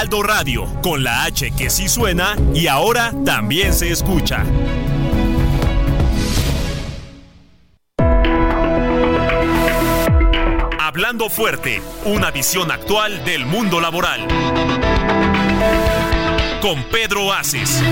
Heraldo Radio, con la H que sí suena y ahora también se escucha. Hablando fuerte, una visión actual del mundo laboral. Con Pedro Aces.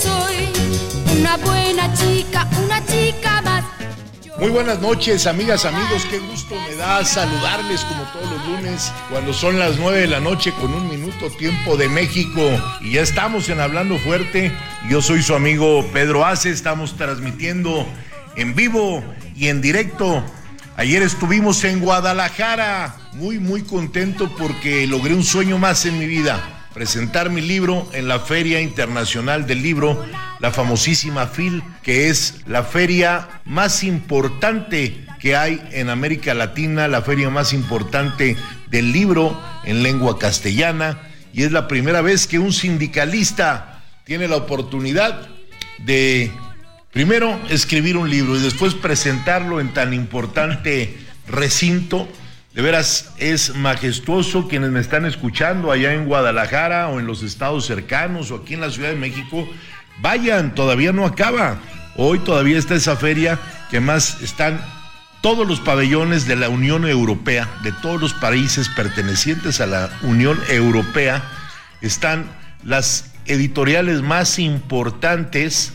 Soy una buena chica, una chica. Muy buenas noches, amigas, amigos. Qué gusto me da saludarles como todos los lunes cuando son las 9 de la noche con un minuto tiempo de México. Y ya estamos en Hablando Fuerte. Yo soy su amigo Pedro Ace. Estamos transmitiendo en vivo y en directo. Ayer estuvimos en Guadalajara. Muy, muy contento porque logré un sueño más en mi vida. Presentar mi libro en la Feria Internacional del Libro, la famosísima FIL, que es la feria más importante que hay en América Latina, la feria más importante del libro en lengua castellana. Y es la primera vez que un sindicalista tiene la oportunidad de primero escribir un libro y después presentarlo en tan importante recinto. De veras es majestuoso quienes me están escuchando allá en Guadalajara o en los estados cercanos o aquí en la Ciudad de México. Vayan, todavía no acaba. Hoy todavía está esa feria que más están todos los pabellones de la Unión Europea, de todos los países pertenecientes a la Unión Europea, están las editoriales más importantes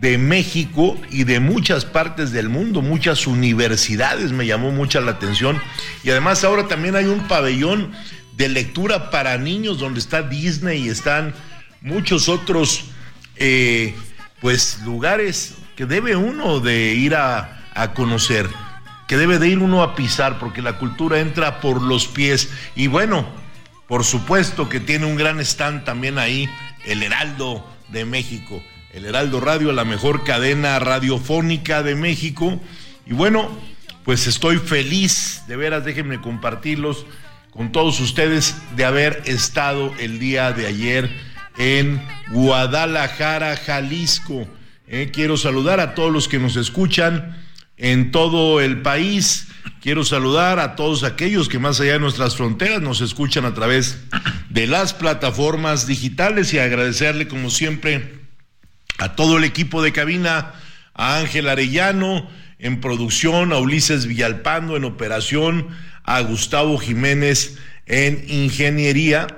de México y de muchas partes del mundo, muchas universidades, me llamó mucha la atención. Y además ahora también hay un pabellón de lectura para niños donde está Disney y están muchos otros eh, pues lugares que debe uno de ir a, a conocer, que debe de ir uno a pisar, porque la cultura entra por los pies. Y bueno, por supuesto que tiene un gran stand también ahí, el Heraldo de México. El Heraldo Radio, la mejor cadena radiofónica de México. Y bueno, pues estoy feliz, de veras, déjenme compartirlos con todos ustedes de haber estado el día de ayer en Guadalajara, Jalisco. Eh, quiero saludar a todos los que nos escuchan en todo el país. Quiero saludar a todos aquellos que más allá de nuestras fronteras nos escuchan a través de las plataformas digitales y agradecerle como siempre a todo el equipo de cabina, a Ángel Arellano en producción, a Ulises Villalpando en operación, a Gustavo Jiménez en ingeniería.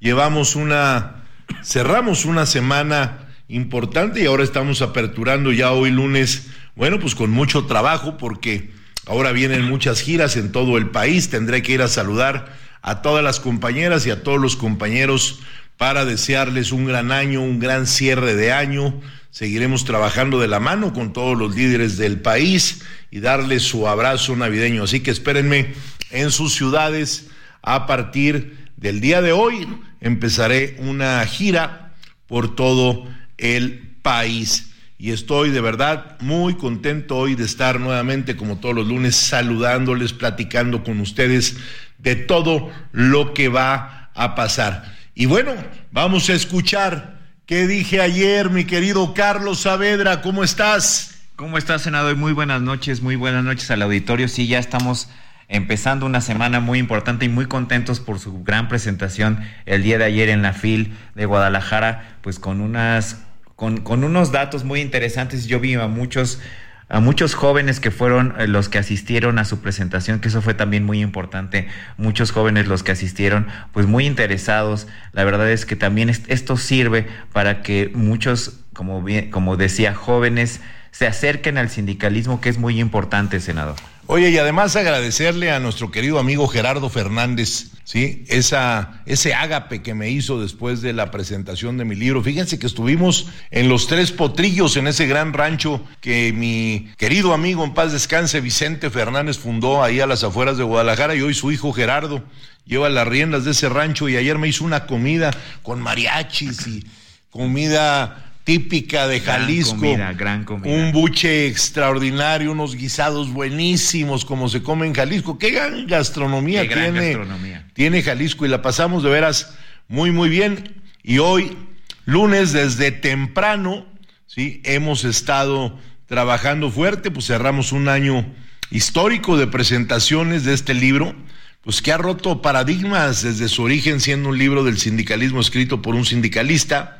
Llevamos una, cerramos una semana importante y ahora estamos aperturando ya hoy lunes, bueno, pues con mucho trabajo porque ahora vienen muchas giras en todo el país, tendré que ir a saludar a todas las compañeras y a todos los compañeros para desearles un gran año, un gran cierre de año. Seguiremos trabajando de la mano con todos los líderes del país y darles su abrazo navideño. Así que espérenme en sus ciudades a partir del día de hoy. Empezaré una gira por todo el país. Y estoy de verdad muy contento hoy de estar nuevamente, como todos los lunes, saludándoles, platicando con ustedes de todo lo que va a pasar. Y bueno, vamos a escuchar qué dije ayer, mi querido Carlos Saavedra, ¿cómo estás? ¿Cómo estás, senador? Muy buenas noches, muy buenas noches al auditorio. Sí, ya estamos empezando una semana muy importante y muy contentos por su gran presentación el día de ayer en la FIL de Guadalajara, pues con unas con, con unos datos muy interesantes. Yo vi a muchos a muchos jóvenes que fueron eh, los que asistieron a su presentación, que eso fue también muy importante, muchos jóvenes los que asistieron, pues muy interesados. La verdad es que también esto sirve para que muchos, como, bien, como decía, jóvenes se acerquen al sindicalismo, que es muy importante, senador. Oye, y además agradecerle a nuestro querido amigo Gerardo Fernández, ¿sí? Esa, ese ágape que me hizo después de la presentación de mi libro. Fíjense que estuvimos en los tres potrillos, en ese gran rancho que mi querido amigo en paz descanse, Vicente Fernández, fundó ahí a las afueras de Guadalajara y hoy su hijo Gerardo lleva las riendas de ese rancho y ayer me hizo una comida con mariachis y comida típica de Jalisco. Gran comida, Un buche extraordinario, unos guisados buenísimos como se come en Jalisco. Qué gran gastronomía, tiene, tiene Jalisco y la pasamos de veras muy, muy bien. Y hoy, lunes, desde temprano, ¿sí? hemos estado trabajando fuerte, pues cerramos un año histórico de presentaciones de este libro, pues que ha roto paradigmas desde su origen siendo un libro del sindicalismo escrito por un sindicalista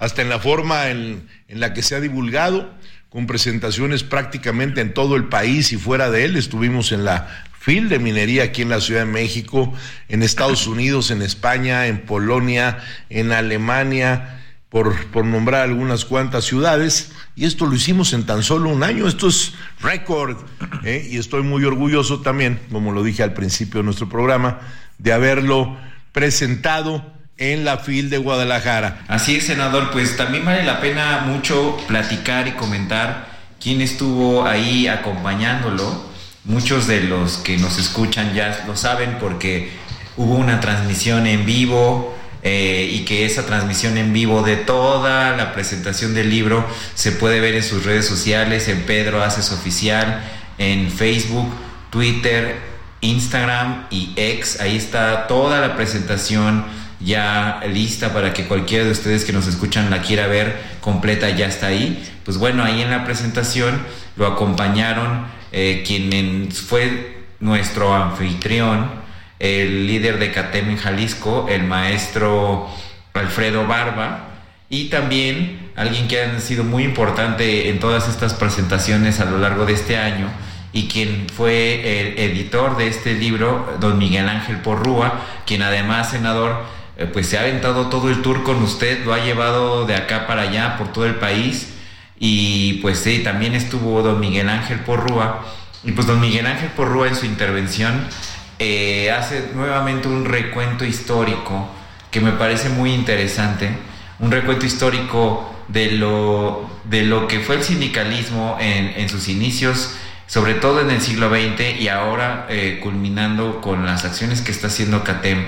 hasta en la forma en, la que se ha divulgado, con presentaciones prácticamente en todo el país y fuera de él. Estuvimos en la FIL de minería aquí en la Ciudad de México, en Estados Unidos, en España, en Polonia, en Alemania, por, nombrar algunas cuantas ciudades. Y esto lo hicimos en tan solo un año. Esto es récord. ¿eh? Y estoy muy orgulloso también, como lo dije al principio de nuestro programa, de haberlo presentado en la FIL de Guadalajara. Así es, senador, pues también vale la pena mucho platicar y comentar quién estuvo ahí acompañándolo. Muchos de los que nos escuchan ya lo saben porque hubo una transmisión en vivo eh, y que esa transmisión en vivo de toda la presentación del libro se puede ver en sus redes sociales, en Pedro Haces Oficial, en Facebook, Twitter, Instagram y X. Ahí está toda la presentación ya lista para que cualquiera de ustedes que nos escuchan la quiera ver completa, ya está ahí. Pues bueno, ahí en la presentación lo acompañaron eh, quien fue nuestro anfitrión, el líder de CATEM en Jalisco, el maestro Alfredo Barba, y también alguien que ha sido muy importante en todas estas presentaciones a lo largo de este año y quien fue el editor de este libro, don Miguel Ángel Porrúa, quien además, senador, pues se ha aventado todo el tour con usted, lo ha llevado de acá para allá por todo el país. Y pues sí, también estuvo don Miguel Ángel Porrúa. Y pues don Miguel Ángel Porrúa en su intervención eh, hace nuevamente un recuento histórico que me parece muy interesante, un recuento histórico de lo, de lo que fue el sindicalismo en, en sus inicios, sobre todo en el siglo XX y ahora eh, culminando con las acciones que está haciendo CATEM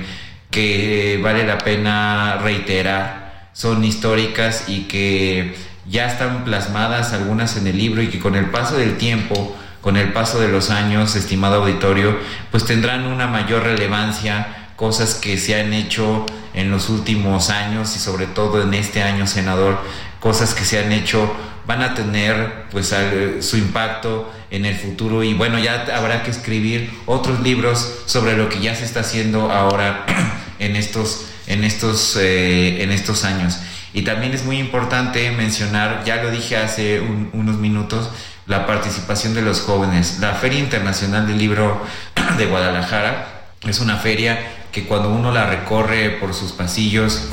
que vale la pena reiterar, son históricas y que ya están plasmadas algunas en el libro y que con el paso del tiempo, con el paso de los años, estimado auditorio, pues tendrán una mayor relevancia, cosas que se han hecho en los últimos años y sobre todo en este año, senador, cosas que se han hecho van a tener pues su impacto en el futuro. Y bueno ya habrá que escribir otros libros sobre lo que ya se está haciendo ahora en estos, en estos, eh, en estos años. Y también es muy importante mencionar, ya lo dije hace unos minutos, la participación de los jóvenes. La Feria Internacional del Libro de Guadalajara es una feria que cuando uno la recorre por sus pasillos,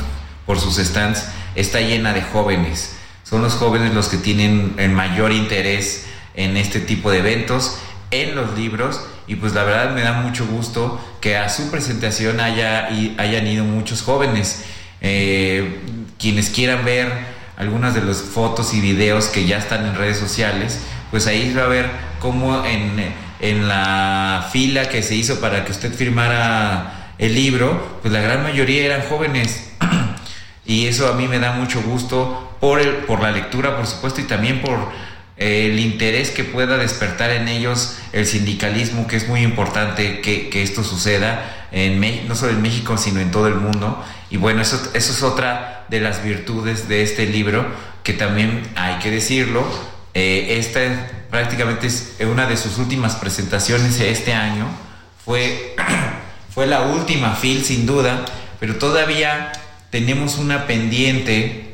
por sus stands, está llena de jóvenes. Son los jóvenes los que tienen el mayor interés en este tipo de eventos, en los libros y pues la verdad me da mucho gusto que a su presentación haya, y hayan ido muchos jóvenes. Eh, quienes quieran ver algunas de las fotos y videos que ya están en redes sociales, pues ahí va a ver cómo en, en la fila que se hizo para que usted firmara el libro, pues la gran mayoría eran jóvenes. y eso a mí me da mucho gusto por, el, por la lectura, por supuesto, y también por el interés que pueda despertar en ellos el sindicalismo, que es muy importante que, esto suceda, en, no solo en México, sino en todo el mundo. Y bueno, eso, eso es otra de las virtudes de este libro, que también hay que decirlo, eh, esta prácticamente es una de sus últimas presentaciones este año, fue, fue la última FIL sin duda, pero todavía tenemos una pendiente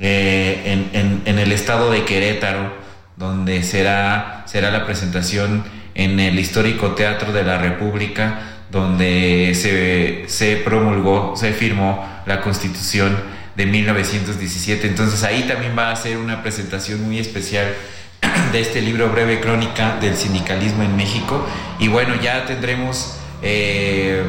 eh, en, en, el estado de Querétaro, donde será, será la presentación en el histórico Teatro de la República, donde se, se promulgó, se firmó la Constitución de 1917. Entonces ahí también va a ser una presentación muy especial de este libro breve crónica del sindicalismo en México. Y bueno, ya tendremos eh,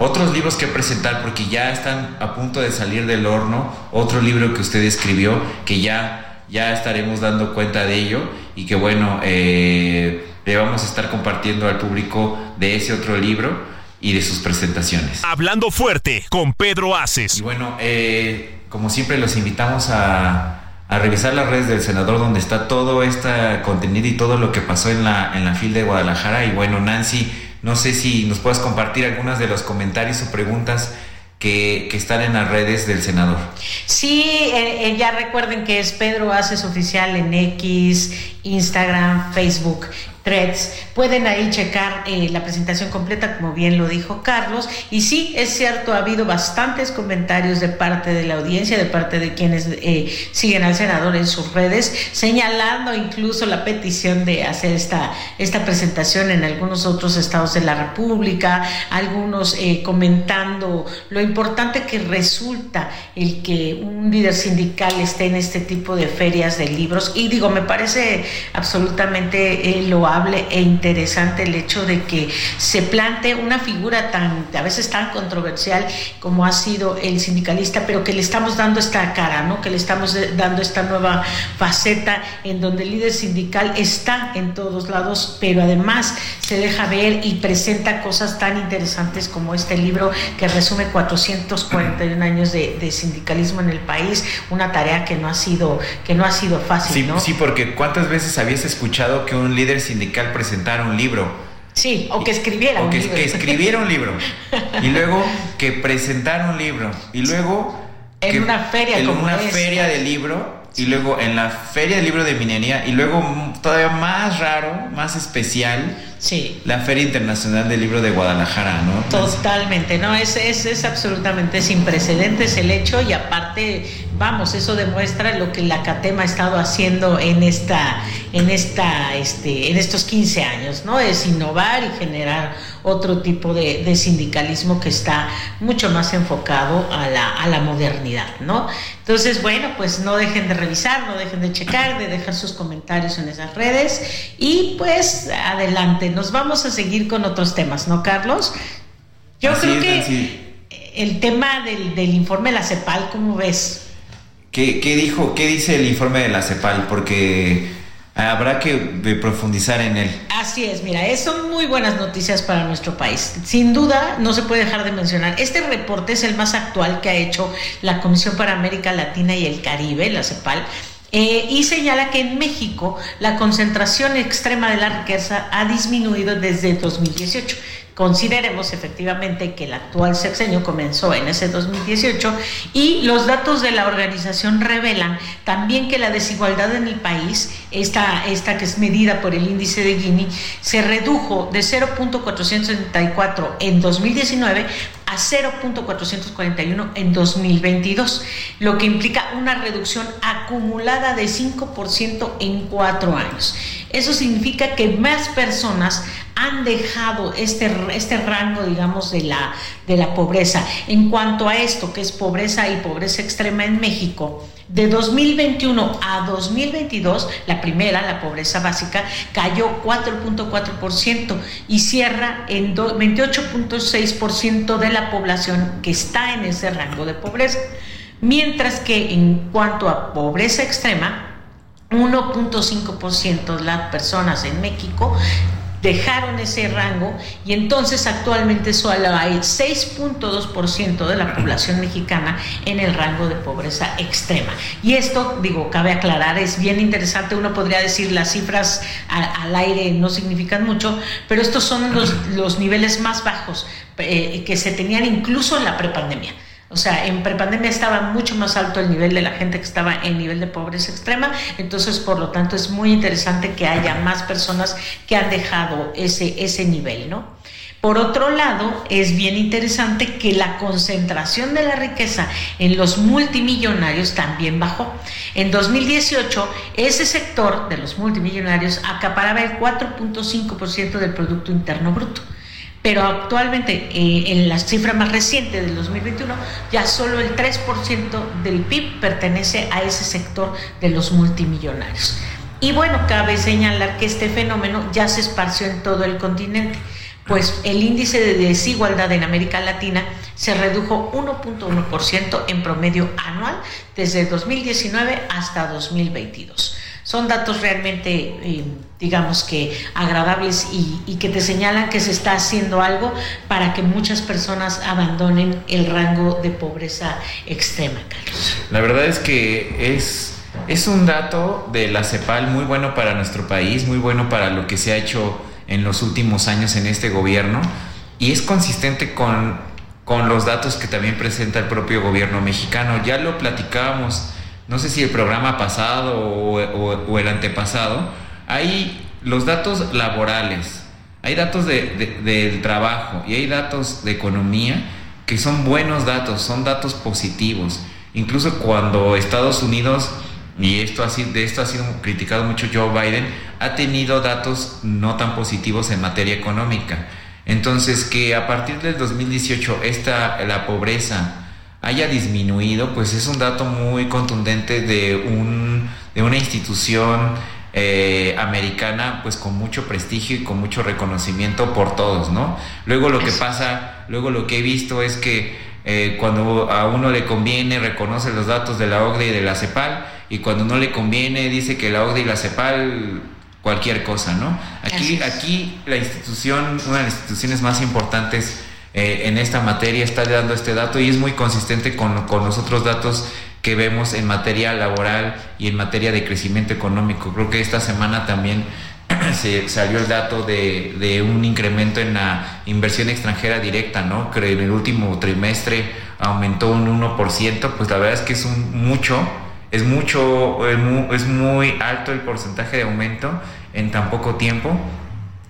otros libros que presentar porque ya están a punto de salir del horno. Otro libro que usted escribió que ya, ya estaremos dando cuenta de ello y que bueno, eh, le vamos a estar compartiendo al público de ese otro libro y de sus presentaciones. Hablando fuerte con Pedro Aces. Y bueno, eh, como siempre los invitamos a a revisar las redes del senador donde está todo este contenido y todo lo que pasó en la, en la FIL de Guadalajara. Y bueno, Nancy, no sé si nos puedes compartir algunas de los comentarios o preguntas que, están en las redes del senador. Sí, eh, eh, ya recuerden que es Pedro Haces Oficial en X, Instagram, Facebook. Threads. Pueden ahí checar eh, la presentación completa, como bien lo dijo Carlos. Y sí, es cierto, ha habido bastantes comentarios de parte de la audiencia, de parte de quienes eh, siguen al senador en sus redes, señalando incluso la petición de hacer esta, esta presentación en algunos otros estados de la República, algunos eh, comentando lo importante que resulta el que un líder sindical esté en este tipo de ferias de libros. Y digo, me parece absolutamente e interesante el hecho de que se plante una figura tan, a veces tan controversial como ha sido el sindicalista, pero que le estamos dando esta cara, ¿no? Que le estamos dando esta nueva faceta en donde el líder sindical está en todos lados, pero además se deja ver y presenta cosas tan interesantes como este libro que resume 441 años de, sindicalismo en el país, una tarea que no ha sido, que no ha sido fácil, sí, ¿no? Sí, porque ¿cuántas veces habías escuchado que un líder sindical sindical presentara un libro. Sí, o que escribiera un libro. que escribiera un libro. Y luego que presentara un libro. Y luego... En una feria En una feria de libro. Y luego en la feria del libro de minería. Y luego todavía más raro, más especial. Sí. La Feria Internacional del Libro de Guadalajara, ¿no? Totalmente, no, es, es, es absolutamente sin precedentes el hecho y aparte vamos, eso demuestra lo que la CATEM ha estado haciendo en esta, en esta, este, en estos 15 años, ¿no? Es innovar y generar otro tipo de, sindicalismo que está mucho más enfocado a la, a la, modernidad, ¿no? Entonces, bueno, pues no dejen de revisar, no dejen de checar, de dejar sus comentarios en esas redes y pues adelante, nos vamos a seguir con otros temas, ¿no, Carlos? Yo creo que el tema del, del informe de la CEPAL, ¿cómo ves? ¿Qué, dijo, qué dice el informe de la CEPAL? Porque habrá que profundizar en él. Así es, mira, son muy buenas noticias para nuestro país. Sin duda, no se puede dejar de mencionar. Este reporte es el más actual que ha hecho la Comisión para América Latina y el Caribe, la CEPAL. Eh, y señala que en México la concentración extrema de la riqueza ha disminuido desde 2018. Consideremos efectivamente que el actual sexenio comenzó en ese 2018 y los datos de la organización revelan también que la desigualdad en el país, esta, esta que es medida por el índice de Gini, se redujo de 0.474 en 2019 a 0.441 en 2022, lo que implica una reducción acumulada de 5% en cuatro años. Eso significa que más personas han dejado este, este rango, digamos, de la, de la pobreza. En cuanto a esto, que es pobreza y pobreza extrema en México, de 2021 a 2022, la primera, la pobreza básica, cayó 4.4% y cierra en 28.6% de la población que está en ese rango de pobreza. Mientras que en cuanto a pobreza extrema, 1.5% de las personas en México dejaron ese rango y entonces actualmente solo hay 6.2% de la población mexicana en el rango de pobreza extrema. Y esto, digo, cabe aclarar, es bien interesante, uno podría decir las cifras al, aire no significan mucho, pero estos son los, niveles más bajos eh, que se tenían incluso en la prepandemia. O sea, en prepandemia estaba mucho más alto el nivel de la gente que estaba en nivel de pobreza extrema, entonces por lo tanto es muy interesante que haya más personas que han dejado ese, ese nivel, ¿no? Por otro lado, es bien interesante que la concentración de la riqueza en los multimillonarios también bajó. En 2018, ese sector de los multimillonarios acaparaba el 4.5% del Producto Interno Bruto pero actualmente eh, en la cifra más reciente del 2021 ya solo el 3% del PIB pertenece a ese sector de los multimillonarios. Y bueno, cabe señalar que este fenómeno ya se esparció en todo el continente pues el índice de desigualdad en América Latina se redujo 1.1% en promedio anual desde 2019 hasta 2022. Son datos realmente, eh, digamos que agradables y, que te señalan que se está haciendo algo para que muchas personas abandonen el rango de pobreza extrema, Carlos. La verdad es que es, es un dato de la CEPAL muy bueno para nuestro país, muy bueno para lo que se ha hecho en los últimos años en este gobierno y es consistente con, con los datos que también presenta el propio gobierno mexicano. Ya lo platicábamos, no sé si el programa pasado o, el antepasado, hay los datos laborales, hay datos de, del trabajo y hay datos de economía que son buenos datos, son datos positivos. Incluso cuando Estados Unidos y esto así, de esto ha sido criticado mucho Joe Biden, ha tenido datos no tan positivos en materia económica. Entonces, que a partir del 2018 esta, la pobreza haya disminuido, pues es un dato muy contundente de, un, de una institución eh, americana, pues con mucho prestigio y con mucho reconocimiento por todos, ¿no? Luego lo que pasa, luego lo que he visto es que eh, cuando a uno le conviene reconoce los datos de la OCDE y de la CEPAL, y cuando no le conviene dice que la OCDE y la CEPAL cualquier cosa, ¿no? Aquí, aquí la institución, una de las instituciones más importantes eh, en esta materia está dando este dato y es muy consistente con, con, los otros datos que vemos en materia laboral y en materia de crecimiento económico. Creo que esta semana también se salió el dato de, de, un incremento en la inversión extranjera directa, ¿no? Que en el último trimestre aumentó un 1%, pues la verdad es que es un mucho es mucho, es muy alto el porcentaje de aumento en tan poco tiempo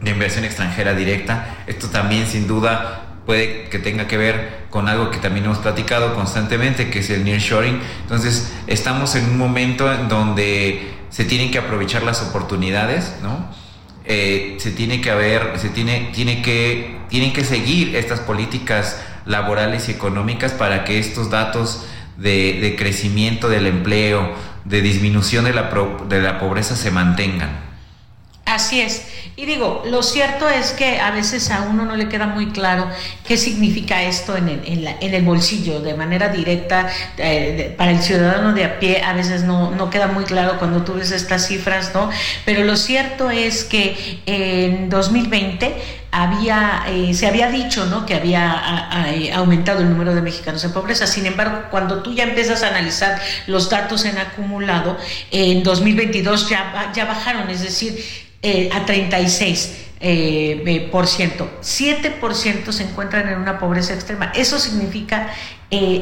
de inversión extranjera directa. Esto también sin duda puede que tenga que ver con algo que también hemos platicado constantemente, que es el nearshoring. Entonces, estamos en un momento en donde se tienen que aprovechar las oportunidades, ¿no? Eh, se tiene que haber, se tiene, tiene que, tienen que seguir estas políticas laborales y económicas para que estos datos de, crecimiento del empleo, de disminución de la, de la pobreza se mantengan. Así es. Y digo, lo cierto es que a veces a uno no le queda muy claro qué significa esto en el, en el bolsillo, de manera directa, eh, para el ciudadano de a pie, a veces no, no queda muy claro cuando tú ves estas cifras, ¿no? Pero lo cierto es que en 2020 había, eh, se había dicho ¿no? que había eh, aumentado el número de mexicanos en pobreza. Sin embargo, cuando tú ya empiezas a analizar los datos en acumulado, en 2022 ya, ya bajaron, es decir, eh, a 36. por ciento. 7% se encuentran en una pobreza extrema. Eso significa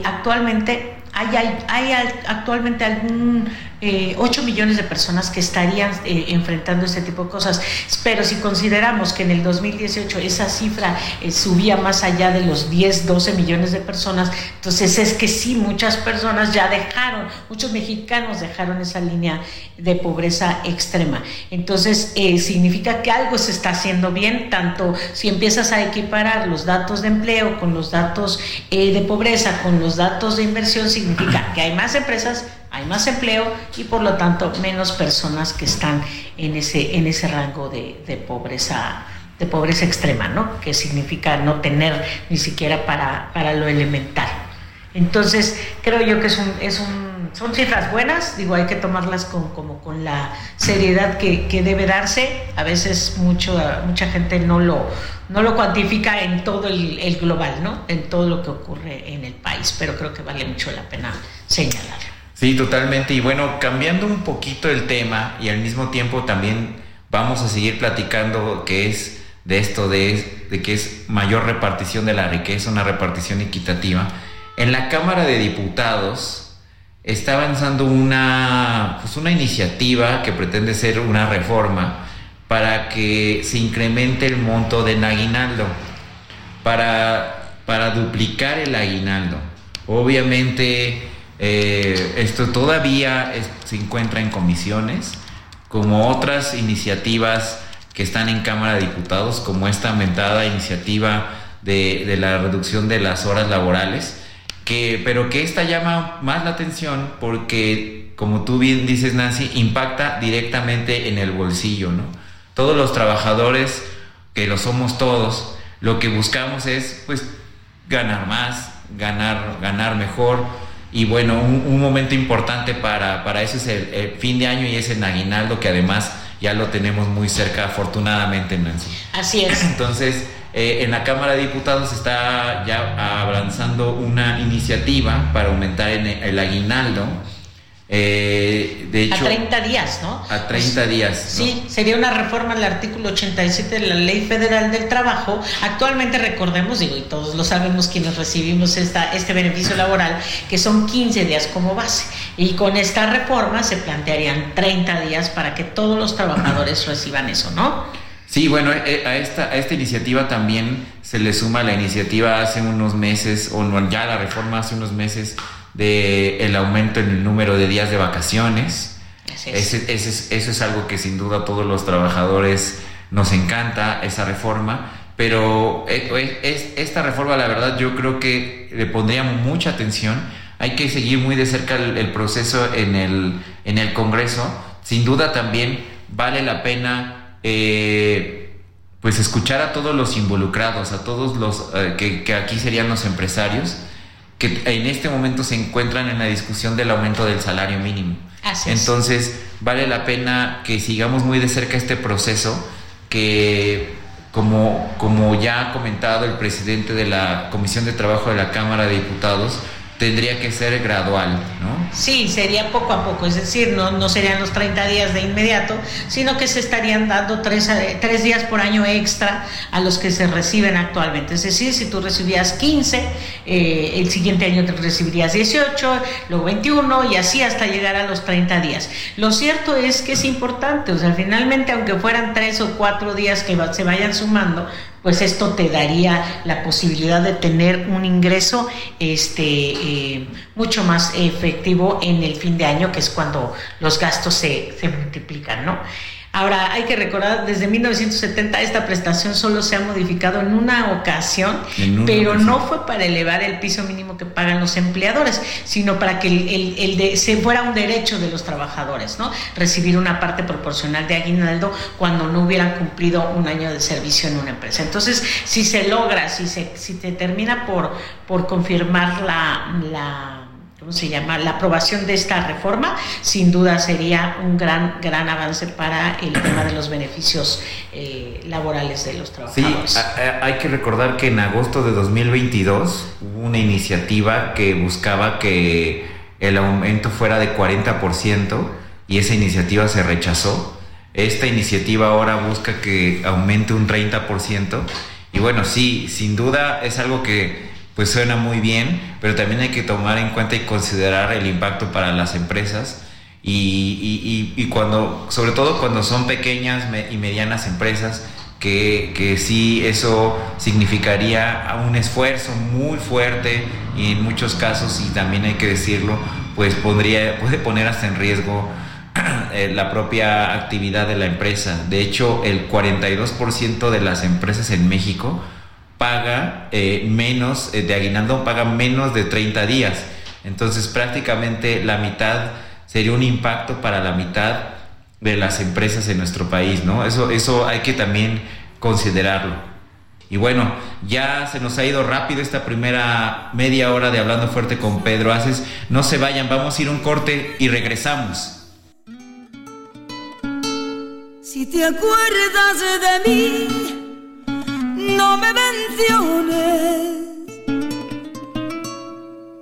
actualmente hay, hay, hay, actualmente algún 8 millones de personas que estarían eh, enfrentando este tipo de cosas. Pero si consideramos que en el 2018 esa cifra eh, subía más allá de los 10, 12 millones de personas, entonces es que sí, muchas personas ya dejaron, muchos mexicanos dejaron esa línea de pobreza extrema. Entonces eh, significa que algo se está haciendo bien, tanto si empiezas a equiparar los datos de empleo con los datos de pobreza, con los datos de inversión, significa que hay más empresas hay más empleo y por lo tanto menos personas que están en ese, en ese rango de, pobreza de pobreza extrema, ¿no? Que significa no tener ni siquiera para, para lo elemental. Entonces, creo yo que es un, son cifras buenas, digo, hay que tomarlas con, como con la seriedad que, que debe darse. A veces mucho, mucha gente no lo, no lo cuantifica en todo el, el global, ¿no? En todo lo que ocurre en el país, pero creo que vale mucho la pena señalarlo. Sí, totalmente. Y bueno, cambiando un poquito el tema y al mismo tiempo también vamos a seguir platicando que es de esto, de, de que es mayor repartición de la riqueza, una repartición equitativa. En la Cámara de Diputados está avanzando una, pues una iniciativa que pretende ser una reforma para que se incremente el monto de aguinaldo. para, para duplicar el aguinaldo. Obviamente eh, esto todavía se encuentra en comisiones, como otras iniciativas que están en Cámara de Diputados, como esta aumentada iniciativa de, de la reducción de las horas laborales, que, pero que esta llama más la atención porque, como tú bien dices, Nancy, impacta directamente en el bolsillo, ¿no? Todos los trabajadores, que lo somos todos, lo que buscamos es, pues, ganar más, ganar, ganar mejor, y bueno, un, momento importante para, para, eso es el, fin de año y es el aguinaldo que además ya lo tenemos muy cerca afortunadamente, Nancy. Así es. Entonces, eh, en la Cámara de Diputados está ya avanzando una iniciativa para aumentar el aguinaldo eh, de hecho, a 30 días, ¿no? A 30 días. Sí, sería una reforma al artículo 87 de la Ley Federal del Trabajo. Actualmente recordemos, digo, y todos lo sabemos quienes recibimos esta, este beneficio laboral, que son 15 días como base. Y con esta reforma se plantearían 30 días para que todos los trabajadores reciban eso, ¿no? Sí, bueno, eh, a esta, a esta iniciativa también se le suma la iniciativa hace unos meses, o ya la reforma hace unos meses de el aumento en el número de días de vacaciones. Ese, eso es algo que sin duda a todos los trabajadores nos encanta, esa reforma. Pero eh, es, esta reforma, la verdad, yo creo que le pondríamos mucha atención. Hay que seguir muy de cerca el, proceso en el, en el Congreso. Sin duda también vale la pena eh, pues escuchar a todos los involucrados, a todos los eh, que, que aquí serían los empresarios que en este momento se encuentran en la discusión del aumento del salario mínimo. Entonces, vale la pena que sigamos muy de cerca este proceso, que como, como ya ha comentado el presidente de la Comisión de Trabajo de la Cámara de Diputados, tendría que ser gradual, ¿no? Sí, sería poco a poco, es decir, no, no serían los 30 días de inmediato, sino que se estarían dando tres, tres días por año extra a los que se reciben actualmente. Es decir, si tú recibías 15, eh, el siguiente año te recibirías 18, luego 21 y así hasta llegar a los 30 días. Lo cierto es que es importante, o sea, finalmente aunque fueran tres o cuatro días que se vayan sumando, pues esto te daría la posibilidad de tener un ingreso este, eh, mucho más efectivo en el fin de año, que es cuando los gastos se, se multiplican, ¿no? Ahora, hay que recordar, desde 1970 esta prestación solo se ha modificado en una ocasión, pero no fue para elevar el piso mínimo que pagan los empleadores, sino para que el, de, se fuera un derecho de los trabajadores, ¿no? Recibir una parte proporcional de aguinaldo cuando no hubieran cumplido un año de servicio en una empresa. Entonces, si se logra, si se, si te termina por, por confirmar la se llama? La aprobación de esta reforma sin duda sería un gran, gran avance para el tema de los beneficios eh, laborales de los trabajadores. Sí, hay que recordar que en agosto de 2022 hubo una iniciativa que buscaba que el aumento fuera de 40% y esa iniciativa se rechazó. Esta iniciativa ahora busca que aumente un 30% y bueno, sí, sin duda es algo que pues suena muy bien, pero también hay que tomar en cuenta y considerar el impacto para las empresas y, y, cuando, sobre todo cuando son pequeñas y medianas empresas, que, que, sí eso significaría un esfuerzo muy fuerte y en muchos casos, y también hay que decirlo, pues puede poner hasta en riesgo eh, la propia actividad de la empresa. De hecho, el 42% de las empresas en México paga eh, menos, eh, de aguinaldo paga menos de 30 días. Entonces prácticamente la mitad sería un impacto para la mitad de las empresas en nuestro país, ¿no? Eso, eso hay que también considerarlo. Y bueno, ya se nos ha ido rápido esta primera media hora de Hablando Fuerte con Pedro Haces. No se vayan, vamos a ir un corte y regresamos. Si te acuerdas de mí no me menciones,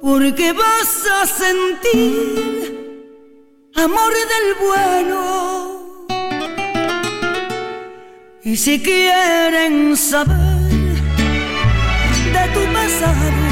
porque vas a sentir amor del bueno. Y si quieren saber de tu pasado,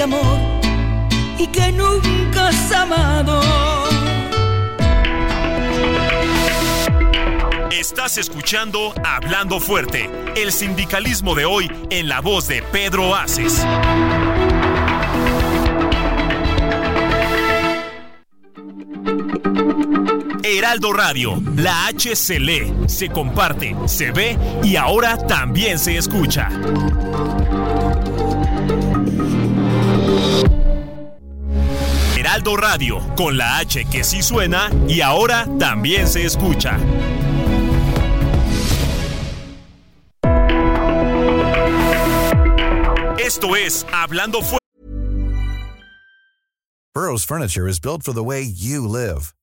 amor y que nunca has amado. Estás escuchando Hablando Fuerte, el sindicalismo de hoy en la voz de Pedro Aces. Heraldo Radio, la H lee, se comparte, se ve y ahora también se escucha. Heraldo Radio, con la H que sí suena y ahora también se escucha. Esto es Hablando Fuerte. Burroughs Furniture is built for the way you live.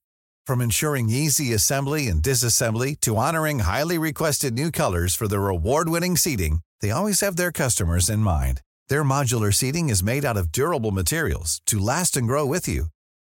From ensuring easy assembly and disassembly to honoring highly requested new colors for their award-winning seating, they always have their customers in mind. Their modular seating is made out of durable materials to last and grow with you.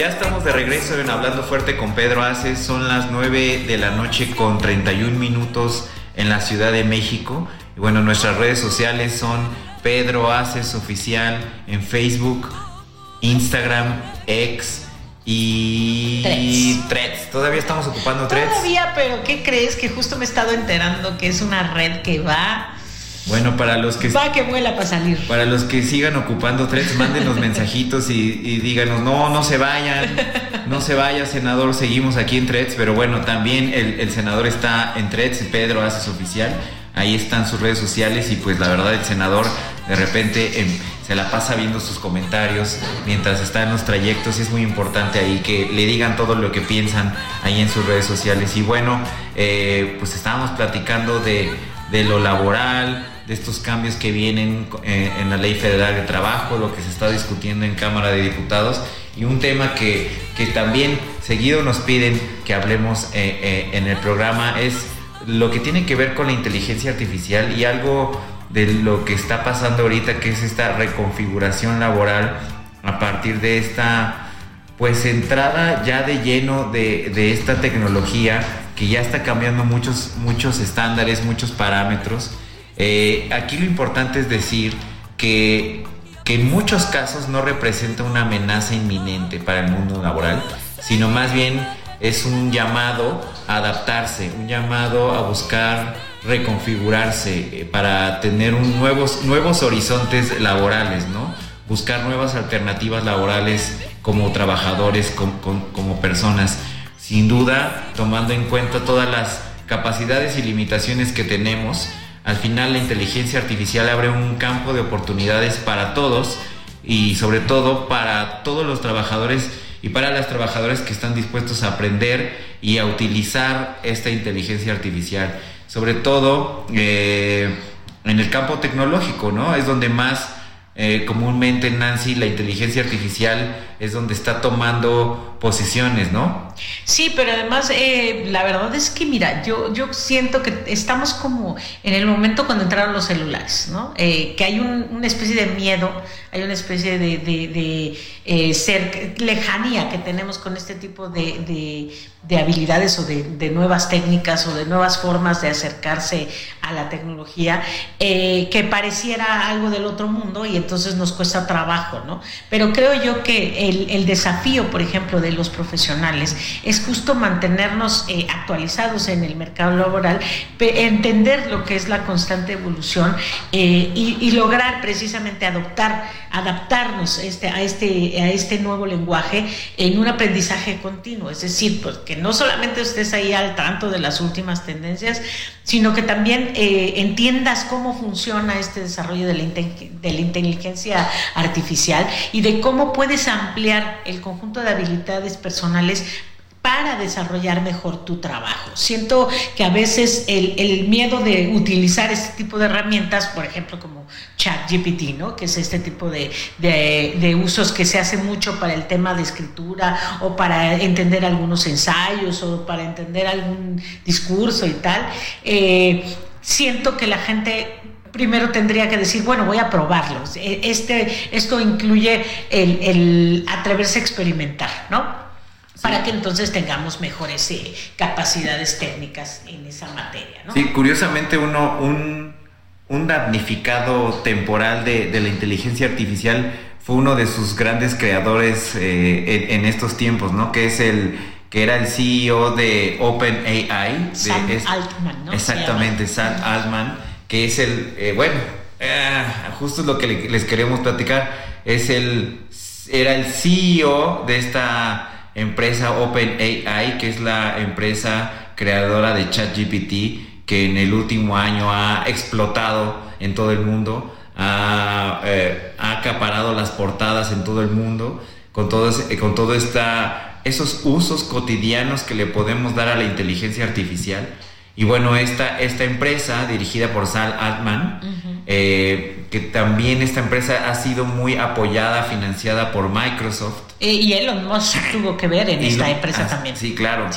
Ya estamos de regreso en Hablando Fuerte con Pedro Aces. Son las 9 de la noche con 31 minutos en la Ciudad de México. Y bueno, nuestras redes sociales son Pedro Aces Oficial en Facebook, Instagram, X y Threads. Todavía estamos ocupando Threads. Todavía, pero ¿qué crees? Que justo me he estado enterando que es una red que va, Bueno, para los que va que vuela para salir. Para los que sigan ocupando Threads, mándenos mensajitos y, y díganos, no, no se vayan, no se vaya, senador, seguimos aquí en Threads, pero bueno, también el, el senador está en Threads, Pedro Haces Oficial, ahí están sus redes sociales y pues la verdad el senador de repente em, se la pasa viendo sus comentarios mientras está en los trayectos y es muy importante ahí que le digan todo lo que piensan ahí en sus redes sociales. Y bueno, eh, pues estábamos platicando de, de lo laboral, de estos cambios que vienen eh, en la Ley Federal de Trabajo, lo que se está discutiendo en Cámara de Diputados y un tema que, que también seguido nos piden que hablemos eh, eh, en el programa es lo que tiene que ver con la inteligencia artificial y algo de lo que está pasando ahorita, que es esta reconfiguración laboral a partir de esta pues entrada ya de lleno de, de esta tecnología que ya está cambiando muchos, muchos estándares, muchos parámetros. Eh, aquí lo importante es decir que, que en muchos casos no representa una amenaza inminente para el mundo laboral, sino más bien es un llamado a adaptarse, un llamado a buscar reconfigurarse eh, para tener un nuevos, nuevos horizontes laborales, ¿no? Buscar nuevas alternativas laborales como trabajadores, com- com- como personas. Sin duda, tomando en cuenta todas las capacidades y limitaciones que tenemos, al final la inteligencia artificial abre un campo de oportunidades para todos y sobre todo para todos los trabajadores y para las trabajadoras que están dispuestos a aprender y a utilizar esta inteligencia artificial. Sobre todo eh, en el campo tecnológico, ¿no? Es donde más eh, comúnmente, Nancy, la inteligencia artificial es donde está tomando posiciones, ¿no? Sí, pero además eh, la verdad es que mira, yo, yo siento que estamos como en el momento cuando entraron los celulares, ¿no? Eh, que hay un- una especie de miedo, hay una especie de, eh, ser, lejanía que tenemos con este tipo de, de- de habilidades o de, nuevas técnicas o de nuevas formas de acercarse a la tecnología, eh, que pareciera algo del otro mundo y entonces nos cuesta trabajo, ¿no? Pero creo yo que el, desafío, por ejemplo, de los profesionales es justo mantenernos eh, actualizados en el mercado laboral, entender lo que es la constante evolución y, lograr precisamente adoptar, adaptarnos este, a, este, a este nuevo lenguaje en un aprendizaje continuo. Es decir, pues, que no solamente estés ahí al tanto de las últimas tendencias, sino que también eh, entiendas cómo funciona este desarrollo de la, de la inteligencia artificial y de cómo puedes ampliar el conjunto de habilidades personales para desarrollar mejor tu trabajo. Siento que a veces el, miedo de utilizar este tipo de herramientas, por ejemplo, como ChatGPT, ¿no? que es este tipo de, usos que se hace mucho para el tema de escritura o para entender algunos ensayos o para entender algún discurso y tal, eh, siento que la gente primero tendría que decir, bueno, voy a probarlo. E, este, esto incluye el, el atreverse a experimentar, ¿no? Para que entonces tengamos mejores eh, capacidades técnicas en esa materia. ¿no? Sí, curiosamente uno, un, un damnificado temporal de, de, la inteligencia artificial fue uno de sus grandes creadores eh, en, en, estos tiempos, ¿no? Que es el que era el CEO de OpenAI. Sam de, Altman, ¿no? Exactamente, Sam Altman, que es el, eh, bueno, eh, justo lo que les queremos platicar, es el, era el CEO de esta empresa OpenAI, que es la empresa creadora de ChatGPT, que en el último año ha explotado en todo el mundo, ha, eh, acaparado las portadas en todo el mundo, con todo, con todo esta, esos usos cotidianos que le podemos dar a la inteligencia artificial. Y bueno, esta, esta empresa dirigida por Sal Altman, eh, que también esta empresa ha sido muy apoyada, financiada por Microsoft. Y Elon Musk tuvo que ver en esta empresa ah, también. Sí, claro.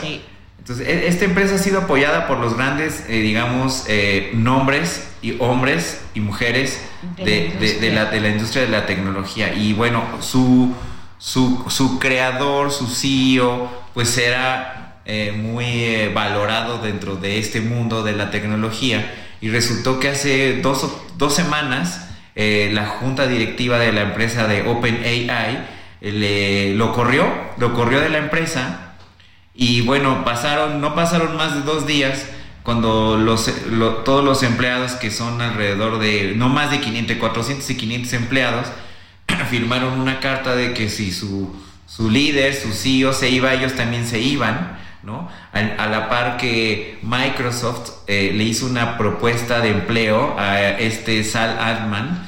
Entonces, e, esta empresa ha sido apoyada por los grandes, eh, digamos, eh, nombres y hombres y mujeres de, de, la, de, la, industria de la tecnología. Y bueno, su, su, su creador, su CEO, pues era eh, muy valorado dentro de este mundo de la tecnología. Y resultó que hace dos, dos semanas la junta directiva de la empresa de OpenAI le, lo corrió, lo corrió de la empresa. Y bueno, pasaron, no pasaron más de dos días cuando los, todos los empleados que son alrededor de, no más de 500, 400 y 500 empleados, firmaron una carta de que si su, su líder, su CEO se iba, ellos también se iban, ¿no? A, la par que Microsoft eh, le hizo una propuesta de empleo a este Sal Altman,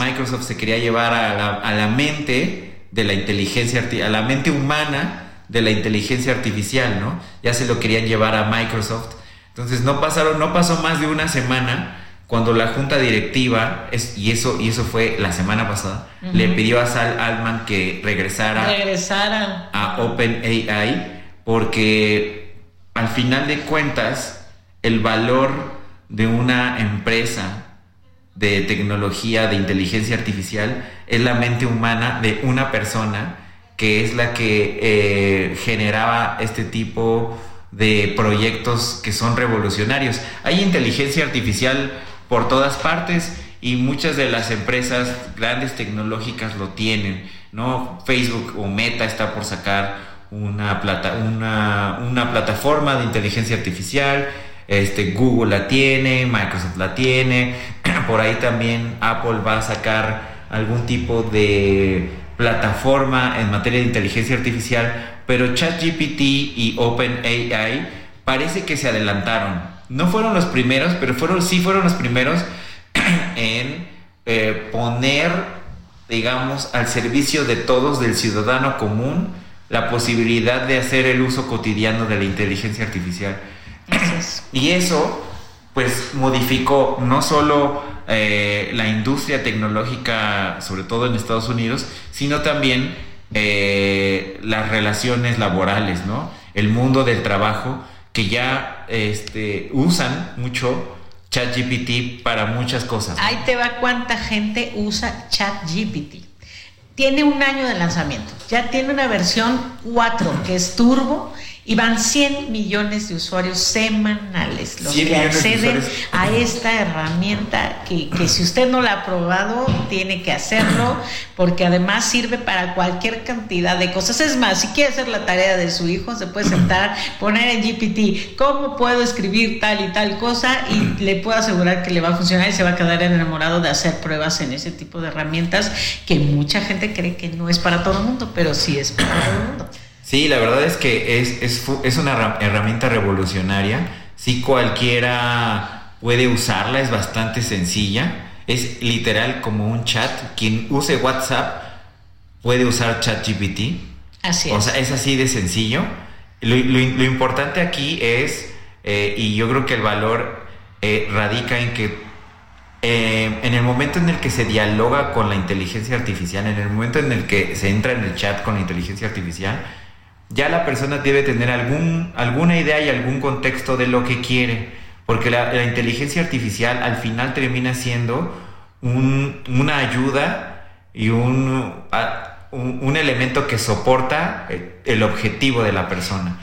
Microsoft se quería llevar a la, a la mente de la inteligencia, a la mente humana de la inteligencia artificial, ¿no? Ya se lo querían llevar a Microsoft. Entonces no pasaron, no pasó más de una semana cuando la junta directiva, es, y, eso, y eso fue la semana pasada, le pidió a Sal Altman que regresara, regresara. a OpenAI, porque al final de cuentas, el valor de una empresa de tecnología, de inteligencia artificial, es la mente humana de una persona que es la que eh, generaba este tipo de proyectos que son revolucionarios. Hay inteligencia artificial por todas partes y muchas de las empresas grandes tecnológicas lo tienen, ¿no? Facebook o Meta está por sacar una, plata, una, una plataforma de inteligencia artificial, este, Google la tiene, Microsoft la tiene, por ahí también Apple va a sacar algún tipo de plataforma en materia de inteligencia artificial, pero ChatGPT y OpenAI parece que se adelantaron. No fueron los primeros, pero fueron, sí fueron los primeros en eh, poner, digamos, al servicio de todos, del ciudadano común, la posibilidad de hacer el uso cotidiano de la inteligencia artificial. Y eso, pues, modificó no solo eh, la industria tecnológica, sobre todo en Estados Unidos, sino también eh, las relaciones laborales, ¿no? El mundo del trabajo, que ya este, usan mucho ChatGPT para muchas cosas. Ahí te va cuánta gente usa ChatGPT. Tiene un año de lanzamiento, ya tiene una versión 4 que es turbo y van 100 millones de usuarios semanales los 100 que acceden a esta herramienta que, que si usted no la ha probado, tiene que hacerlo, porque además sirve para cualquier cantidad de cosas. Es más, si quiere hacer la tarea de su hijo, se puede sentar, poner en GPT cómo puedo escribir tal y tal cosa y le puedo asegurar que le va a funcionar y se va a quedar enamorado de hacer pruebas en ese tipo de herramientas que mucha gente cree que no es para todo el mundo, pero sí es para todo el mundo. Sí, la verdad es que es, es, es una herra- herramienta revolucionaria. Sí, cualquiera puede usarla, es bastante sencilla. Es literal como un chat. Quien use WhatsApp puede usar ChatGPT. Así O es. sea, es así de sencillo. Lo, lo- lo importante aquí es, eh, y yo creo que el valor eh, radica en que eh, en el momento en el que se dialoga con la inteligencia artificial, en el momento en el que se entra en el chat con la inteligencia artificial, ya la persona debe tener algún, alguna idea y algún contexto de lo que quiere, porque la, la inteligencia artificial al final termina siendo un- una ayuda y un, a- un, un elemento que soporta eh, el objetivo de la persona.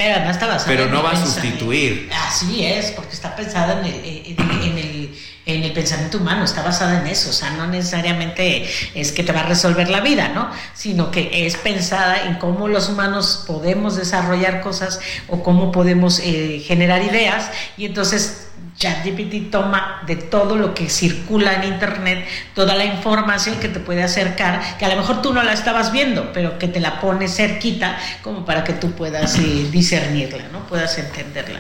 Pero está no va a sustituir. Así es, porque está pensada en en, en en el pensamiento humano, está basada en eso. O sea, no necesariamente es que te va a resolver la vida, ¿no? Sino que es pensada en cómo los humanos podemos desarrollar cosas o cómo podemos eh, generar ideas. Y entonces ChatGPT toma de todo lo que circula en Internet, toda la información que te puede acercar, que a lo mejor tú no la estabas viendo, pero que te la pone cerquita como para que tú puedas eh, discernirla, ¿no? Puedas entenderla.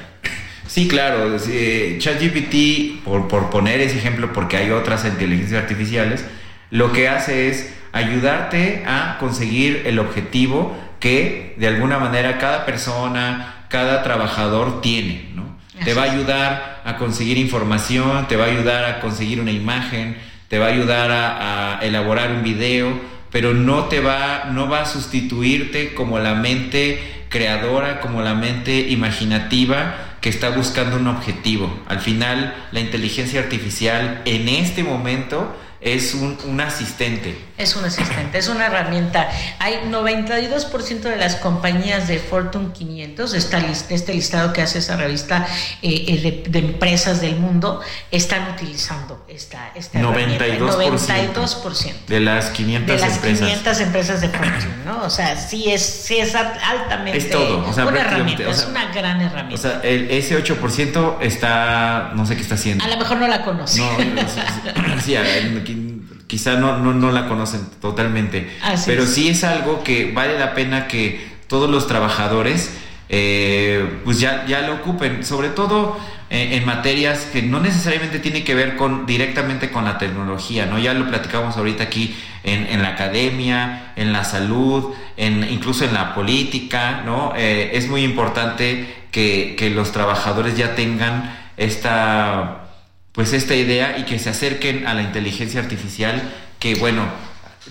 Sí, claro. eh, ChatGPT, por, por poner ese ejemplo, porque hay otras inteligencias artificiales, lo que hace es ayudarte a conseguir el objetivo que de alguna manera cada persona, cada trabajador tiene, ¿no? Te va a ayudar a conseguir información, te va a ayudar a conseguir una imagen, te va a ayudar a, a elaborar un video, pero no te va, no va a sustituirte como la mente creadora, como la mente imaginativa que está buscando un objetivo. Al final, la inteligencia artificial en este momento es un, un asistente. Es un asistente, es una herramienta. Hay 92% de las compañías de Fortune 500, esta list- este listado que hace esa revista eh, eh, de, de empresas del mundo, están utilizando esta, esta herramienta. 92%. 92%. De las 500 de las empresas. 500 empresas de Fortune, ¿no? O sea, sí es, sí es al- altamente Es todo, o sea, una herramienta, o es una gran herramienta. O sea, el, ese 8% está, no sé qué está haciendo. a lo mejor no la conoce. No, no, sí, quizá no, no, no la conocen totalmente. Así pero es. sí es algo que vale la pena que todos los trabajadores eh, pues ya, ya lo ocupen, sobre todo eh, en materias que no necesariamente tienen que ver con directamente con la tecnología, ¿no? Ya lo platicamos ahorita aquí en, en la academia, en la salud, en, incluso en la política, ¿no? Eh, es muy importante que, que los trabajadores ya tengan esta pues esta idea y que se acerquen a la inteligencia artificial que bueno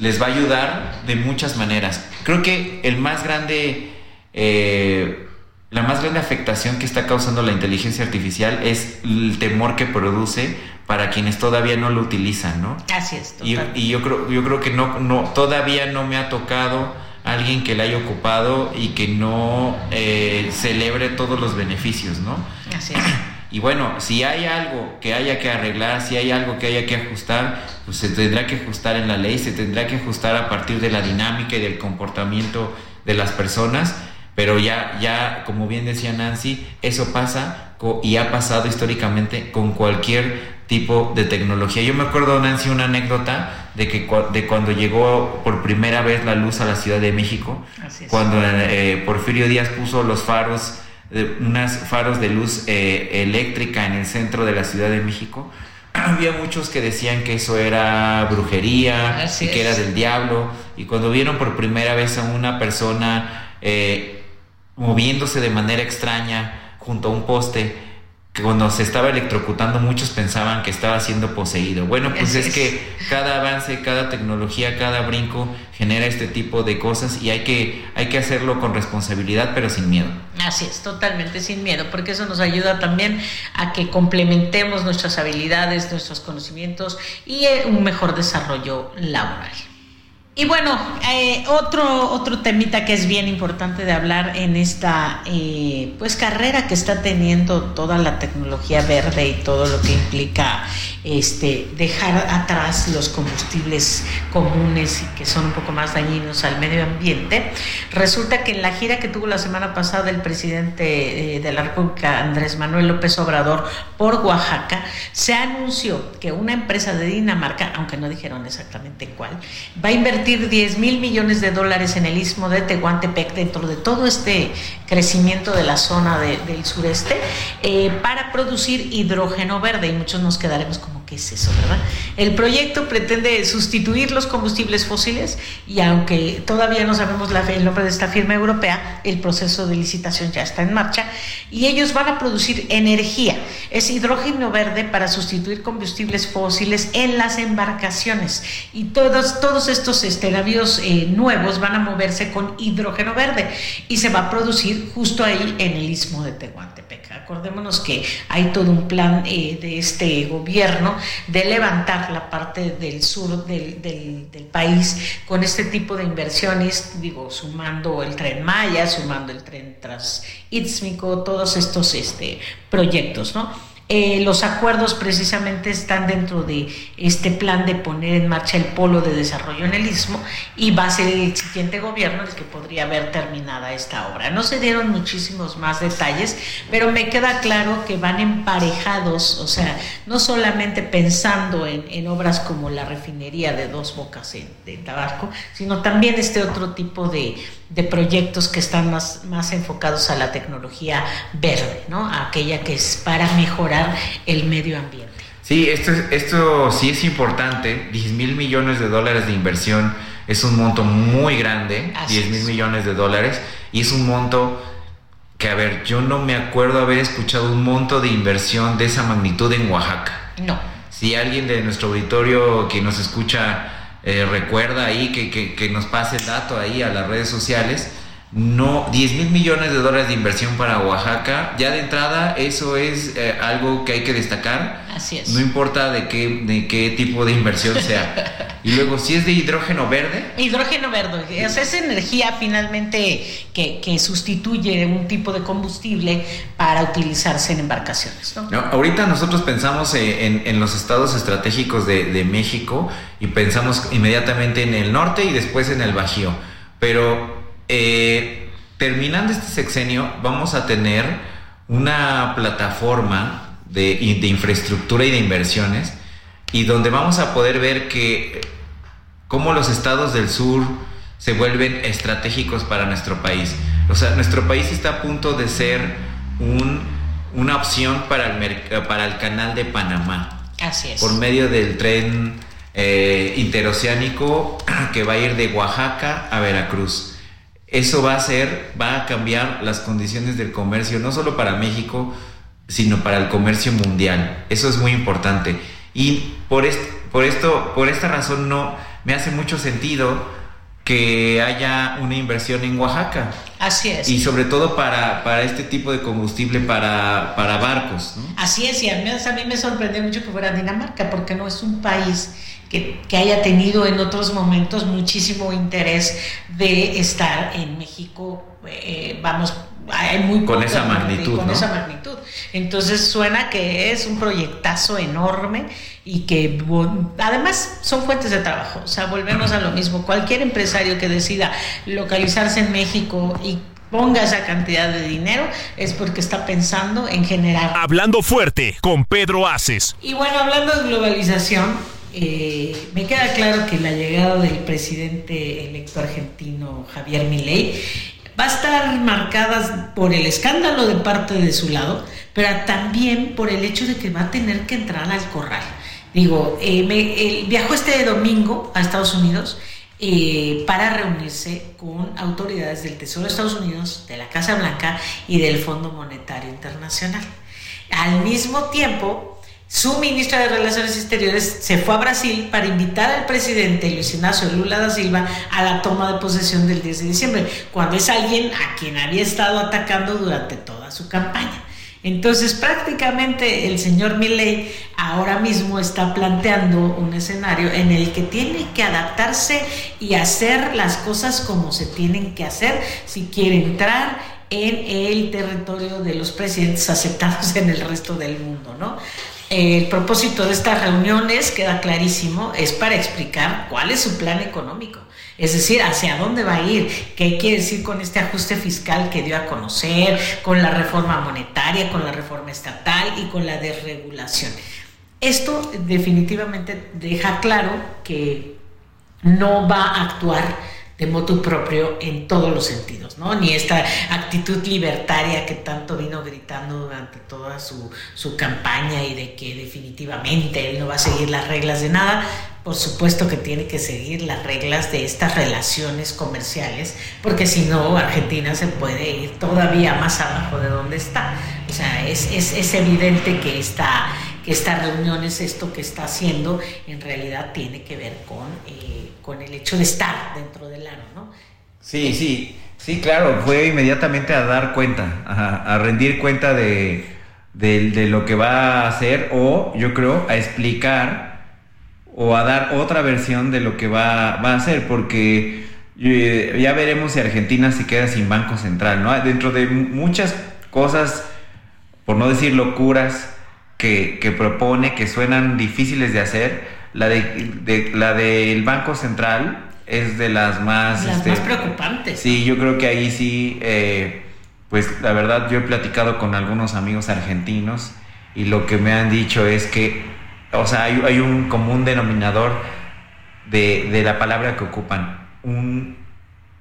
les va a ayudar de muchas maneras. Creo que el más grande eh, la más grande afectación que está causando la inteligencia artificial es el temor que produce para quienes todavía no lo utilizan no Así es, y, yo creo yo creo que no no todavía no me ha tocado alguien que la haya ocupado y que no eh, celebre todos los beneficios no Así es. Y bueno, si hay algo que haya que arreglar, si hay algo que haya que ajustar, pues se tendrá que ajustar en la ley, se tendrá que ajustar a partir de la dinámica y del comportamiento de las personas, pero ya, ya, como bien decía Nancy, eso pasa y ha pasado históricamente con cualquier tipo de tecnología. Yo me acuerdo, Nancy, una anécdota de que cua- de cuando llegó por primera vez la luz a la Ciudad de México, cuando eh, Porfirio Díaz puso los faros, de, unas faros de luz eh, eléctrica en el centro de la Ciudad de México, había muchos que decían que eso era brujería Así y que es. era del diablo. Y cuando vieron por primera vez a una persona eh, moviéndose de manera extraña junto a un poste, cuando se estaba electrocutando muchos pensaban que estaba siendo poseído. Bueno, pues es es. que cada avance, cada tecnología, cada brinco genera este tipo de cosas y hay que, hay que hacerlo con responsabilidad pero sin miedo. Así es, totalmente sin miedo, porque eso nos ayuda también a que complementemos nuestras habilidades, nuestros conocimientos y un mejor desarrollo laboral. Y bueno, eh, otro, otro temita que es bien importante de hablar en esta eh, pues carrera que está teniendo toda la tecnología verde y todo lo que implica este, dejar atrás los combustibles comunes y que son un poco más dañinos al medio ambiente. Resulta que en la gira que tuvo la semana pasada el presidente eh, de la República, Andrés Manuel López Obrador, por Oaxaca, se anunció que una empresa de Dinamarca, aunque no dijeron exactamente cuál, va a invertir 10 mil millones de dólares en el istmo de Tehuantepec dentro de todo este crecimiento de la zona del sureste eh, para producir hidrógeno verde y muchos nos quedaremos como ¿qué es eso, verdad? El proyecto pretende sustituir los combustibles fósiles y aunque todavía no sabemos el nombre de esta firma europea, el proceso de licitación ya está en marcha y ellos van a producir energía, es hidrógeno verde para sustituir combustibles fósiles en las embarcaciones y todos, todos estos este, navíos eh, nuevos van a moverse con hidrógeno verde y se va a producir justo ahí en el istmo de Tehuantepec. Acordémonos que hay todo un plan eh, de este gobierno de levantar la parte del sur del, país con este tipo de inversiones, digo, sumando el tren Maya, sumando el tren Transístmico, todos estos este, proyectos, ¿no? Eh, los acuerdos precisamente están dentro de este plan de poner en marcha el polo de desarrollo en el istmo y va a ser el siguiente gobierno el que podría haber terminada esta obra. No se dieron muchísimos más detalles, pero me queda claro que van emparejados, o sea, no solamente pensando en, obras como la refinería de dos bocas en, de Tabasco, sino también este otro tipo de, proyectos que están más, más enfocados a la tecnología verde, ¿no? Aquella que es para mejorar el medio ambiente. Sí, esto, esto sí es importante. 10 mil millones de dólares de inversión es un monto muy grande, 10 mil millones de dólares, y es un monto que, a ver, yo no me acuerdo haber escuchado un monto de inversión de esa magnitud en Oaxaca. No. Si alguien de nuestro auditorio que nos escucha eh, recuerda ahí que, que, nos pase el dato ahí a las redes sociales. No, 10 mil millones de dólares de inversión para Oaxaca. Ya de entrada, eso es eh, algo que hay que destacar. Así es. No importa de qué, de qué tipo de inversión sea. y luego, si es de hidrógeno verde. Hidrógeno verde. Es esa energía finalmente que, que, sustituye un tipo de combustible para utilizarse en embarcaciones. ¿no? ahorita nosotros pensamos eh, en, en, los estados estratégicos de, de México y pensamos inmediatamente en el norte y después en el Bajío. Pero eh, terminando este sexenio, vamos a tener una plataforma de, infraestructura y de inversiones y donde vamos a poder ver que cómo los estados del sur se vuelven estratégicos para nuestro país. O sea, nuestro país está a punto de ser un, una opción para el, para el canal de Panamá. Así es. Por medio del tren eh, interoceánico que va a ir de Oaxaca a Veracruz. Eso va a ser, va a cambiar las condiciones del comercio, no solo para México, sino para el comercio mundial. Eso es muy importante. Y por, por, esto, por esta razón no me hace mucho sentido que haya una inversión en Oaxaca. Así es. Y sobre todo para, para este tipo de combustible para, para barcos. Así es, y a mí, a mí me sorprendió mucho que fuera Dinamarca, porque no es un país que, haya tenido en otros momentos muchísimo interés de estar en México, eh, vamos, hay muy con esa magnitud, con esa magnitud. Entonces suena que es un proyectazo enorme y que además son fuentes de trabajo. O sea, volvemos a lo mismo. Cualquier empresario que decida localizarse en México y ponga esa cantidad de dinero es porque está pensando en generar. Hablando fuerte con Pedro Aces. Y bueno, hablando de globalización, eh, me queda claro que la llegada del presidente electo argentino Javier Milei va a estar marcada por el escándalo de parte de su lado, pero también por el hecho de que va a tener que entrar al corral. Digo, eh, viajó este domingo a Estados Unidos eh, para reunirse con autoridades del Tesoro de Estados Unidos, de la Casa Blanca y del Fondo Monetario Internacional. Al mismo tiempo, su ministra de Relaciones Exteriores se fue a Brasil para invitar al presidente Luis Ignacio Lula da Silva a la toma de posesión del 10 de diciembre, cuando es alguien a quien había estado atacando durante toda su campaña. Entonces, prácticamente el señor Milley ahora mismo está planteando un escenario en el que tiene que adaptarse y hacer las cosas como se tienen que hacer si quiere entrar en el territorio de los presidentes aceptados en el resto del mundo, ¿no? El propósito de estas reuniones, queda clarísimo, es para explicar cuál es su plan económico. Es decir, hacia dónde va a ir, qué quiere decir con este ajuste fiscal que dio a conocer, con la reforma monetaria, con la reforma estatal y con la desregulación. Esto definitivamente deja claro que no va a actuar de motu propio en todos los sentidos, ¿no? Ni esta actitud libertaria que tanto vino gritando durante toda su, su, campaña y de que definitivamente él no va a seguir las reglas de nada. Por supuesto que tiene que seguir las reglas de estas relaciones comerciales, porque si no, Argentina se puede ir todavía más abajo de donde está. O sea, es, es, es evidente que esta, que esta reunión es esto que está haciendo, en realidad tiene que ver con... Eh, con el hecho de estar dentro del ano, ¿no? Sí, sí, sí, claro, fue inmediatamente a dar cuenta, a, rendir cuenta de, de, lo que va a hacer o yo creo a explicar o a dar otra versión de lo que va, va a hacer, porque eh, ya veremos si Argentina se queda sin Banco Central, ¿no? Dentro de muchas cosas, por no decir locuras, que, que propone, que suenan difíciles de hacer, la de, la del Banco Central es de las más... Las este, más preocupantes. Sí, yo creo que ahí sí, eh, pues la verdad yo he platicado con algunos amigos argentinos y lo que me han dicho es que, o sea, hay, un común denominador de, de, la palabra que ocupan, un,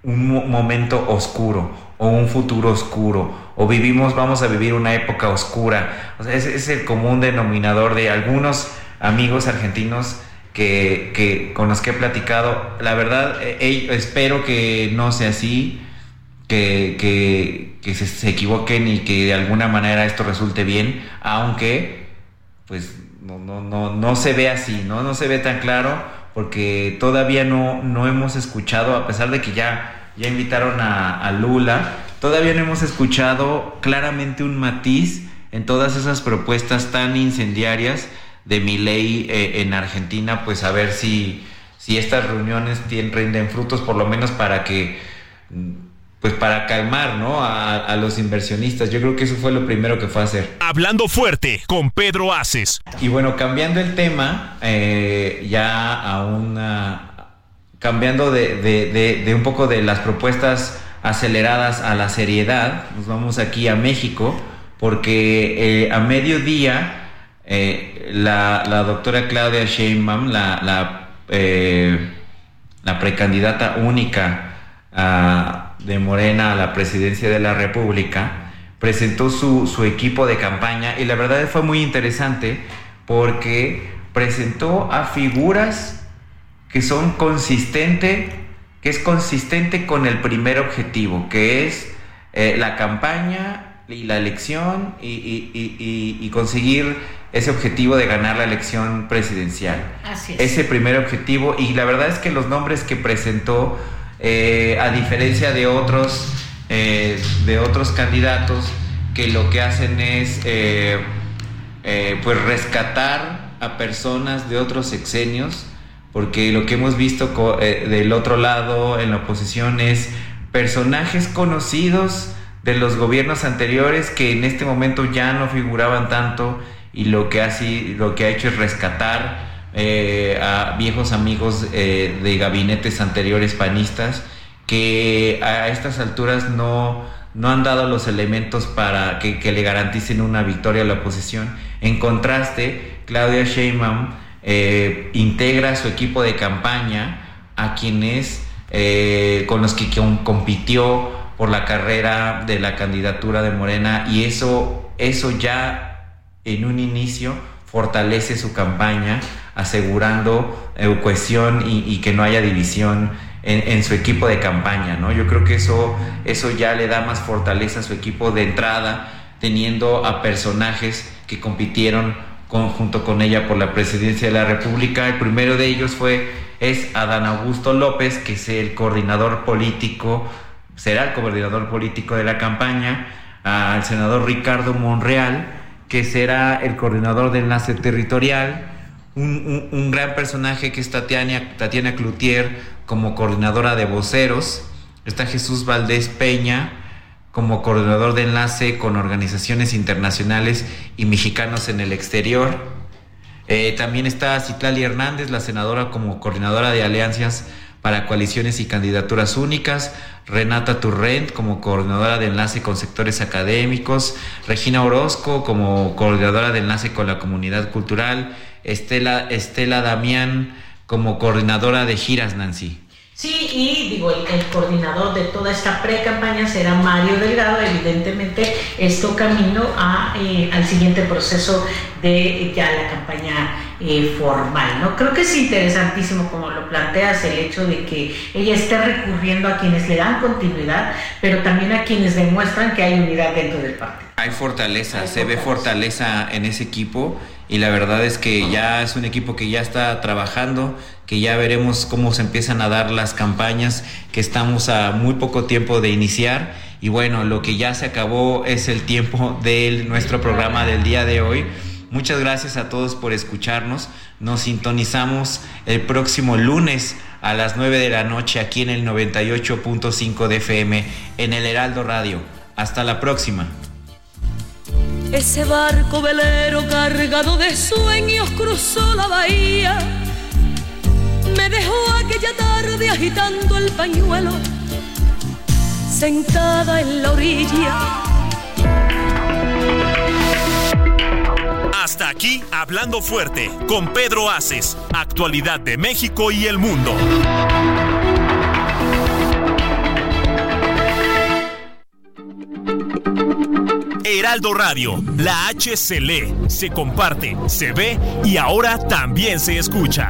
un momento oscuro o un futuro oscuro o vivimos, vamos a vivir una época oscura. Ese es el común denominador de algunos amigos argentinos que, con los que he platicado. La verdad, eh, espero que no sea así, que, que, se, equivoquen y que de alguna manera esto resulte bien, aunque pues no, no, no, no se ve así, ¿no? No se ve tan claro porque todavía no, no hemos escuchado, a pesar de que ya, ya invitaron a, a Lula, todavía no hemos escuchado claramente un matiz en todas esas propuestas tan incendiarias de mi ley eh, en Argentina, pues a ver si, si estas reuniones tienen, rinden frutos, por lo menos para que, pues para calmar, ¿no? A, los inversionistas. Yo creo que eso fue lo primero que fue a hacer. Hablando fuerte con Pedro Aces. Y bueno, cambiando el tema, eh, ya a una... Cambiando de, un poco de las propuestas aceleradas a la seriedad, nos vamos aquí a México, porque eh, a mediodía eh, la, doctora Claudia Sheinbaum, la, la, eh, la precandidata única ah, de Morena a la presidencia de la República, presentó su, su equipo de campaña y la verdad fue muy interesante porque presentó a figuras que son consistentes, que es consistente con el primer objetivo, que es eh, la campaña y la elección y, y, y conseguir ese objetivo de ganar la elección presidencial. Así es. Ese primer objetivo. Y la verdad es que los nombres que presentó, eh, a diferencia de otros, eh, de otros candidatos, que lo que hacen es pues rescatar a personas de otros sexenios, porque lo que hemos visto del otro lado en la oposición es personajes conocidos de los gobiernos anteriores que en este momento ya no figuraban tanto y lo que, lo que ha hecho es rescatar eh, a viejos amigos eh, de gabinetes anteriores panistas que a estas alturas no, no han dado los elementos para que, le garanticen una victoria a la oposición. En contraste, Claudia Sheinbaum eh, integra su equipo de campaña a quienes con los que compitió por la carrera de la candidatura de Morena y eso, eso ya en un inicio fortalece su campaña asegurando eh, cohesión y, que no haya división en, su equipo de campaña, ¿no? Yo creo que eso, eso ya le da más fortaleza a su equipo de entrada, teniendo a personajes que compitieron junto con ella por la presidencia de la República. El primero de ellos fue, es Adán Augusto López, que es el coordinador político, será el coordinador político de la campaña al senador Ricardo Monreal, que será el coordinador de enlace territorial, un, un, un gran personaje que es Tatiana, Tatiana Cloutier como coordinadora de voceros, está Jesús Valdés Peña como coordinador de enlace con organizaciones internacionales y mexicanos en el exterior. Eh, también está Citlali Hernández, la senadora como coordinadora de alianzas para coaliciones y candidaturas únicas, Renata Turrent como coordinadora de enlace con sectores académicos, Regina Orozco como coordinadora de enlace con la comunidad cultural, Estela, Estela Damián como coordinadora de giras, Nancy. Sí, y digo, el, el coordinador de toda esta pre-campaña será Mario Delgado, evidentemente esto camino a, eh, al siguiente proceso de ya la campaña eh, formal, ¿no? Creo que es interesantísimo como lo planteas el hecho de que ella esté recurriendo a quienes le dan continuidad, pero también a quienes demuestran que hay unidad dentro del partido. Hay fortaleza, Hay se ve fortaleza en ese equipo y la verdad es que ya es un equipo que ya está trabajando, que ya veremos cómo se empiezan a dar las campañas, que estamos a muy poco tiempo de iniciar y bueno, lo que ya se acabó es el tiempo de nuestro programa del día de hoy. Muchas gracias a todos por escucharnos. Nos sintonizamos el próximo lunes a las 9 de la noche aquí en el 98.5 de FM en el Heraldo Radio. Hasta la próxima. Ese barco velero cargado de sueños cruzó la bahía. Me dejó aquella tarde agitando el pañuelo, sentada en la orilla. Hasta aquí Hablando Fuerte con Pedro Aces, actualidad de México y el mundo. Heraldo Radio, la H se lee, se comparte, se ve y ahora también se escucha.